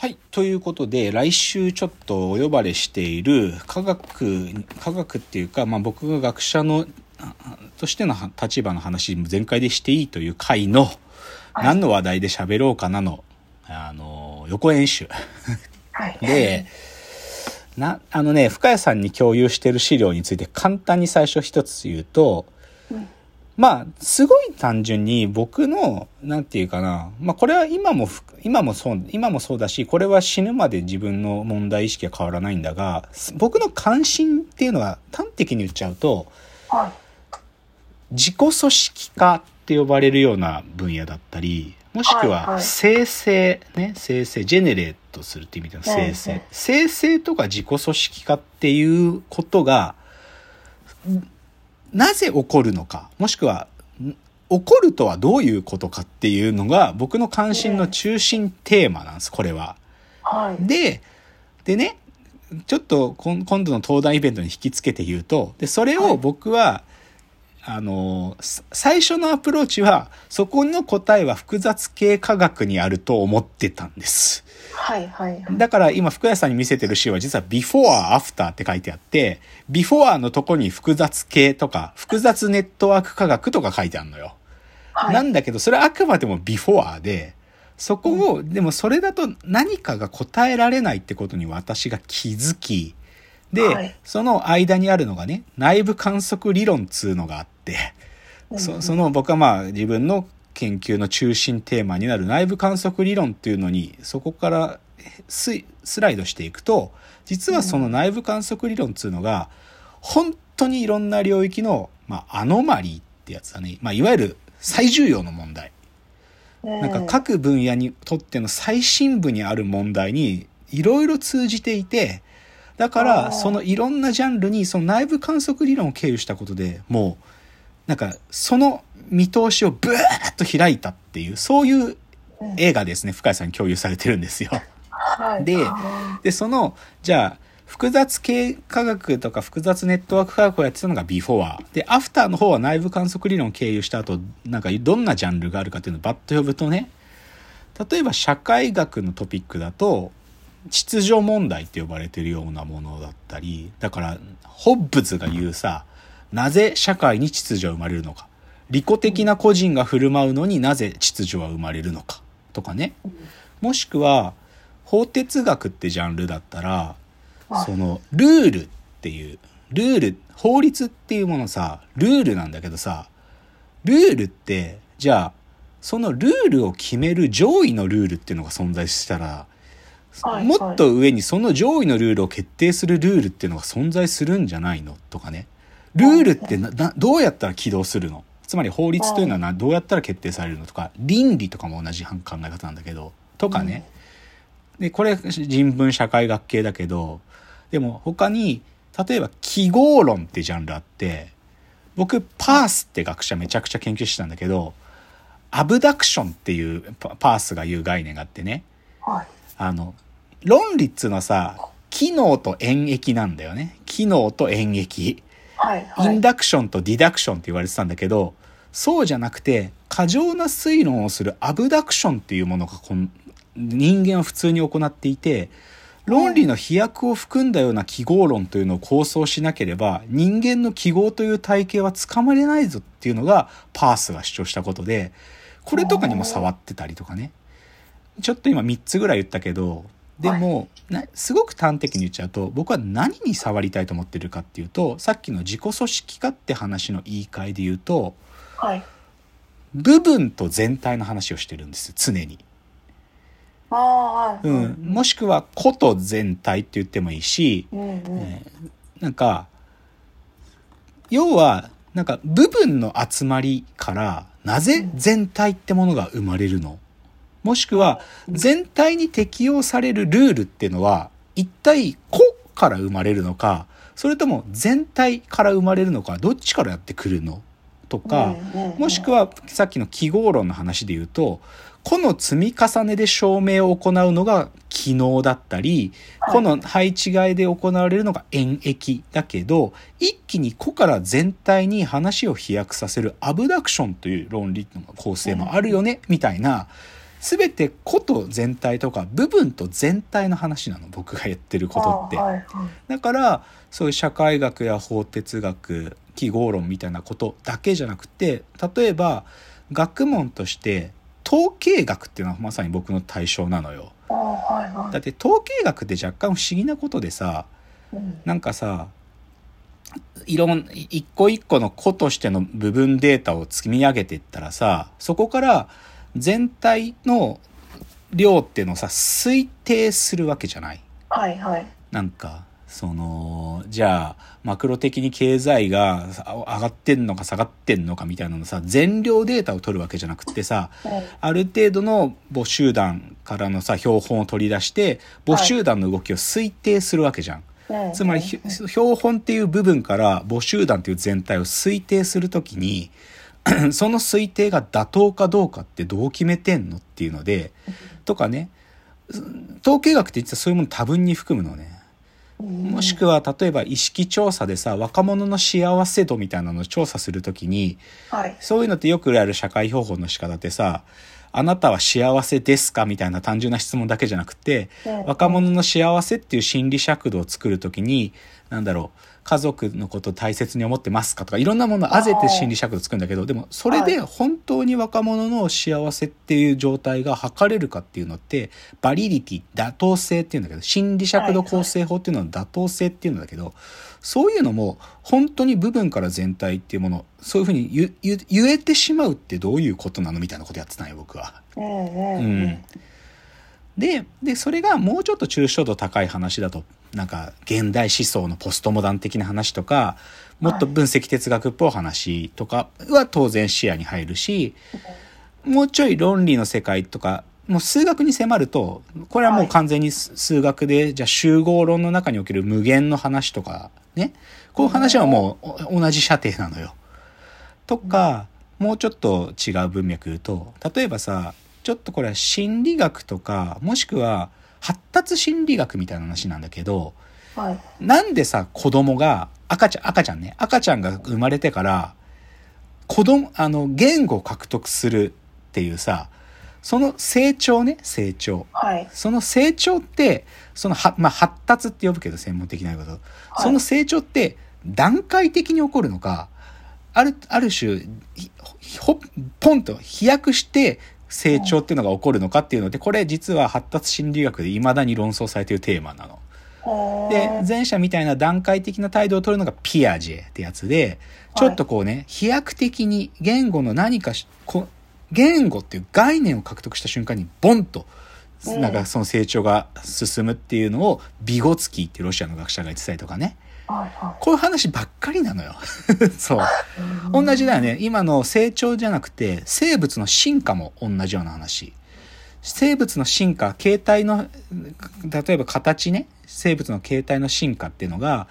はい。ということで、来週ちょっとお呼ばれしている科学、科学っていうか、まあ僕が学者の、としての立場の話全開でしていいという回の、何の話題で喋ろうかなの、あの、予演習。はい。で、な、あのね、深谷さんに共有してる資料について簡単に最初一つ言うと、うんまあ、すごい単純に僕の、なんていうかな、まあこれは今も、今もそう、今もそうだし、これは死ぬまで自分の問題意識は変わらないんだが、僕の関心っていうのは端的に言っちゃうと、はい、自己組織化って呼ばれるような分野だったり、もしくは生成、ね、生成、ジェネレートするっていう意味での生成。生成とか自己組織化っていうことが、なぜ起こるのか、もしくは、起こるとはどういうことかっていうのが僕の関心の中心テーマなんです、これは。はい、で、でね、ちょっと今度の登壇イベントに引き付けて言うと、で、それを僕は、はい、あの、最初のアプローチは、そこの答えは複雑系科学にあると思ってたんです。はいはい、だから今福谷さんに見せてる詩は実は before, after って書いてあって、before のとこに複雑系とか、複雑ネットワーク科学とか書いてあるのよ。はい、なんだけど、それはあくまでも before で、そこを、でもそれだと何かが答えられないってことに私が気づき、で、はい、その間にあるのがね、内部観測理論っつうのがあって、そその僕はまあ自分の研究の中心テーマになる内部観測理論っていうのにそこからスライドしていくと実はその内部観測理論っていうのが本当にいろんな領域の、まあ、アノマリーってやつだね、まあ、いわゆる最重要の問題。なんか各分野にとっての最深部にある問題にいろいろ通じていて、だからそのいろんなジャンルにその内部観測理論を経由したことでもうなんかその見通しをブーッと開いたっていう、そういう映画ですね、深井さんに共有されてるんですよ。で、で、その、じゃあ、複雑系科学とか複雑ネットワーク科学をやってたのがビフォー。で、アフターの方は内部観測理論を経由した後、なんかどんなジャンルがあるかっていうのをバッと呼ぶとね、例えば社会学のトピックだと、秩序問題って呼ばれてるようなものだったり、だから、ホッブズが言うさ、なぜ社会に秩序は生まれるのか。利己的な個人が振る舞うのになぜ秩序は生まれるのか。とかね。もしくは、法哲学ってジャンルだったら、その、ルールっていう、ルール、法律っていうものさ、ルールなんだけどさ、ルールって、じゃあ、そのルールを決める上位のルールっていうのが存在したら、もっと上にその上位のルールを決定するルールっていうのが存在するんじゃないの？とかね。ルールってなどうやったら起動するの？つまり法律というのはなどうやったら決定されるのとか倫理とかも同じ考え方なんだけどとかね、でこれ人文社会学系だけどでも他に例えば記号論ってジャンルあって僕パースって学者めちゃくちゃ研究してたんだけどアブダクションっていうパースが言う概念があってね、はい、あの論理っつうのはさ機能と演繹なんだよね。機能と演繹はいはい、インダクションとディダクションって言われてたんだけど、そうじゃなくて、過剰な推論をするアブダクションっていうものがこの人間は普通に行っていて、論理の飛躍を含んだような記号論というのを構想しなければ、人間の記号という体系はつかまれないぞっていうのがパースが主張したことで、これとかにも触ってたりとかね。ちょっと今3つぐらい言ったけど、でも、はい、すごく端的に言っちゃうと僕は何に触りたいと思ってるかっていうとさっきの自己組織化って話の言い換えで言うと、はい、部分と全体の話をしてるんです常に。うん、もしくは個と全体って言ってもいいし、うんうん。えー、なんか要はなんか部分の集まりからなぜ全体ってものが生まれるの？もしくは全体に適用されるルールっていうのは一体個から生まれるのかそれとも全体から生まれるのかどっちからやってくるの？とかもしくはさっきの記号論の話で言うと個の積み重ねで証明を行うのが機能だったり、個の配置換えで行われるのが演疫だけど、一気に個から全体に話を飛躍させるアブダクションという論理の構成もあるよね、みたいな、全てこと全体とか部分と全体の話なの僕が言ってることってあ。はいはい。だからそういう社会学や法哲学記号論みたいなことだけじゃなくて例えば学問として統計学っていうのはまさに僕の対象なのよ。あはいはい。だって統計学って若干不思議なことでさうんなんかさいろん一個一個の個としての部分データを積み上げていったらさそこから全体の量っていうのをさ推定するわけじゃない？はいはい。なんかそのじゃあマクロ的に経済が上がってんのか下がってんのかみたいなのさ全量データを取るわけじゃなくってさある程度の母集団からのさ標本を取り出して母集団の動きを推定するわけじゃん。うんつまりひ標本っていう部分から母集団っていう全体を推定するときに その推定が妥当かどうかってどう決めてんのっていうのでとかね統計学って実はそういうもの多分に含むのね。もしくは例えば意識調査でさ若者の幸せ度みたいなのを調査するときにはい。そういうのってよくある社会標本の仕方ってさあなたは幸せですかみたいな単純な質問だけじゃなくてうん若者の幸せっていう心理尺度を作るときになんだろう家族のことを大切に思ってますかとかいろんなものを混ぜて心理尺度作るんだけどでもそれで本当に若者の幸せっていう状態が測れるかっていうのってバリリティ妥当性っていうんだけど心理尺度構成法っていうのは妥当性っていうんだけどそういうのも本当に部分から全体っていうものそういうふうに言えてしまうってどういうことなのみたいなことやってたんよ僕は。うんうんううんん。で、で、それがもうちょっと抽象度高い話だと、なんか、現代思想のポストモダン的な話とか、もっと分析哲学っぽい話とかは当然視野に入るし、もうちょい論理の世界とか、もう数学に迫ると、これはもう完全に数数学で、じゃあ集合論の中における無限の話とか、ね。こういう話はもうお同じ射程なのよ。とか、もうちょっと違う文脈言うと、例えばさ、ちょっとこれは心理学とか、もしくは発達心理学みたいな話なんだけど、はい。なんでさ、子供が、赤ちゃん、赤ちゃんね、赤ちゃんが生まれてから、子供、あの、言語を獲得するっていうさ、その成長ね、成長。はい。その成長って、そのは、まあ、発達って呼ぶけど、専門的なこと。はいその成長って、段階的に起こるのか、ある、ある種、ひほ、ポンと飛躍して成長っていうのが起こるのかっていうので、これ実は発達心理学で未だに論争されているテーマなの。で、前者みたいな段階的な態度を取るのがピアジェってやつで、ちょっとこうね、飛躍的に言語の何かし、こ言語っていう概念を獲得した瞬間にボンと、うんなんかその成長が進むっていうのをビゴツキーってロシアの学者が言ってたりとかね。こういう話ばっかりなのよ。そう。い。同じだよね。今の成長じゃなくて、生物の進化も同じような話。生物の進化、形態の、例えば形ね、生物の形態の進化っていうのが、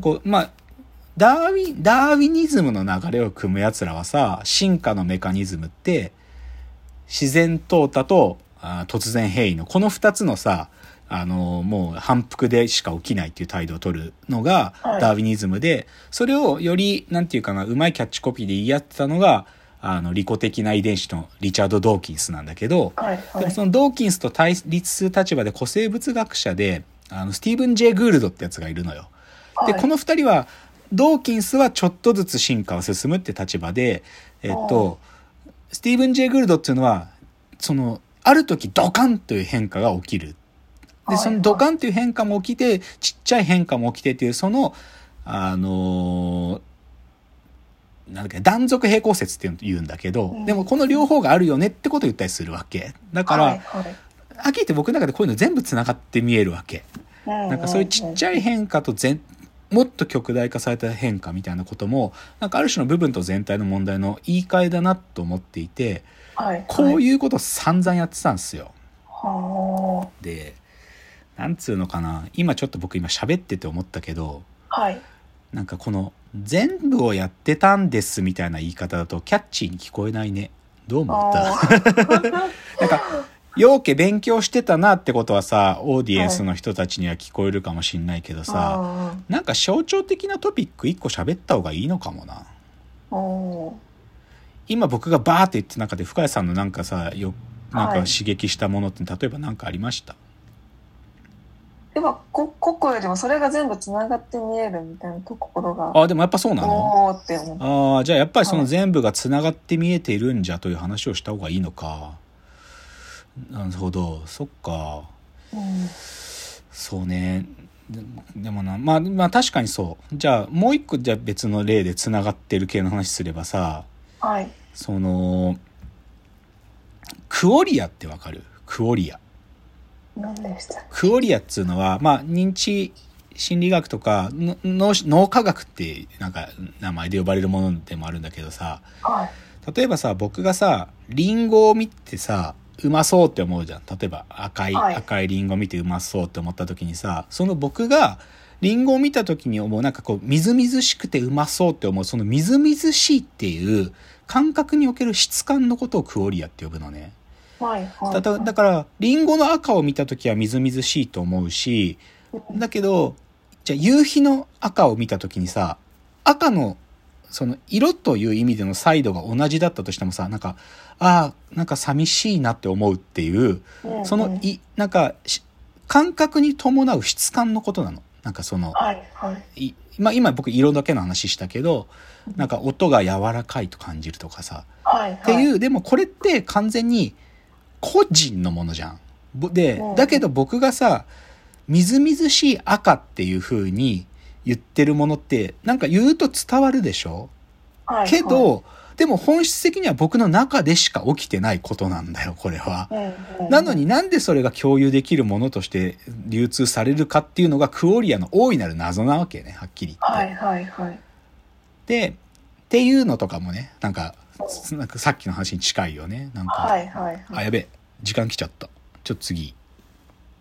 こう、まあ、ダーウィン、ダーウィニズムの流れを組む奴らはさ、進化のメカニズムって、自然淘汰とあ突然変異の、この二つのさ、あの、もう反復でしか起きないっていう態度を取るのがはいダーウィニズムで、それをより、なんていうかな、うまいキャッチコピーで言い合ってたのが、あの、利己的な遺伝子のリチャード・ドーキンスなんだけど、はいはい。でもそのドーキンスと対立する立場で古生物学者で、あの、スティーブン・ジェイ・グールドってやつがいるのよ。で、はいこの二人は、ドーキンスはちょっとずつ進化を進むって立場で、えっと、スティーブン・ジェイ・グールドっていうのは、その、ある時ドカンという変化が起きる。で、はいそのドカンという変化も起きて、ちっちゃい変化も起きてっていう、その、あのーなんだっけ、断続平行説っていうの言うんだけど、うんでもこの両方があるよねってことを言ったりするわけ。だから、はいはいはって僕の中でこういうの全部繋がって見えるわけ。なんかそういうちっちゃい変化と全、もっと極大化された変化みたいなことも、なんかある種の部分と全体の問題の言い換えだなと思っていて、はい。こうう。いうことを散々やってたんですよ。はで、なんつうのかな、今ちょっと僕今喋ってて思ったけど、あ。はい。なんかこの全部をやってたんですみたいな言い方だとキャッチーに聞こえないね。どう思った？なんか、陽家勉強してたなってことはさ、オーディエンスの人たちには聞こえるかもしんないけどさ、あなんか象徴的なトピック一個喋った方がいいのかもな。今僕がバーって言って中で深谷さんのなんかさ、よなんかはい刺激したものって例えば何かありました、やっぱこ個々よりもそれが全部つながって見えるみたいなところがあでもやっぱそうなの？おーって思う。ああじゃあやっぱりそのはい。全部がつながって見えているんじゃという話をした方がいいのか。なるほど。そっか。うん。そうね。ででもなまあまあ確かにそう。じゃあもう一個じゃあ別の例でつながってる系の話すればさはい。そのクオリアってわかる？クオリアクオリアっつうのはまあ認知心理学とかの脳脳科学ってなんか名前で呼ばれるものでもあるんだけどさ。けはい。例えばさ僕がさリンゴを見てさうまそうって思うじゃん。例えば赤い、はい。赤いリンゴ見てうまそうって思った時にさその僕がリンゴを見た時に思うなんかこうみずみずしくてうまそうって思うそのみずみずしいっていう感覚における質感のことをクオリアって呼ぶのね。はいはい。だだだからリンゴの赤を見た時はみずみずしいと思うしだけどじゃあ夕日の赤を見た時にさ赤のその色という意味でのサイドが同じだったとしてもさなんかああなんか寂しいなって思うっていううんそのいなんかし感覚に伴う質感のことなの。なんかそのはいはい。いまあ、今僕色だけの話したけどなんか音が柔らかいと感じるとかさ。はいっていうう、でもこれって完全に個人のものじゃん。ぼでうん、だけど僕がさ、みずみずしい赤っていう風に言ってるものって、なんか言うと伝わるでしょ？はいけど、でも本質的には僕の中でしか起きてないことなんだよ、これは。なのになんでそれが共有できるものとして流通されるかっていうのがクオリアの大いなる謎なわけね、はっきり言って。はいはいはいで、っていうのとかもね、なんか、なんかさっきの話に近いよね。なんか、はいはいあ、はいやべえ。時間来ちゃった。ちょっと次。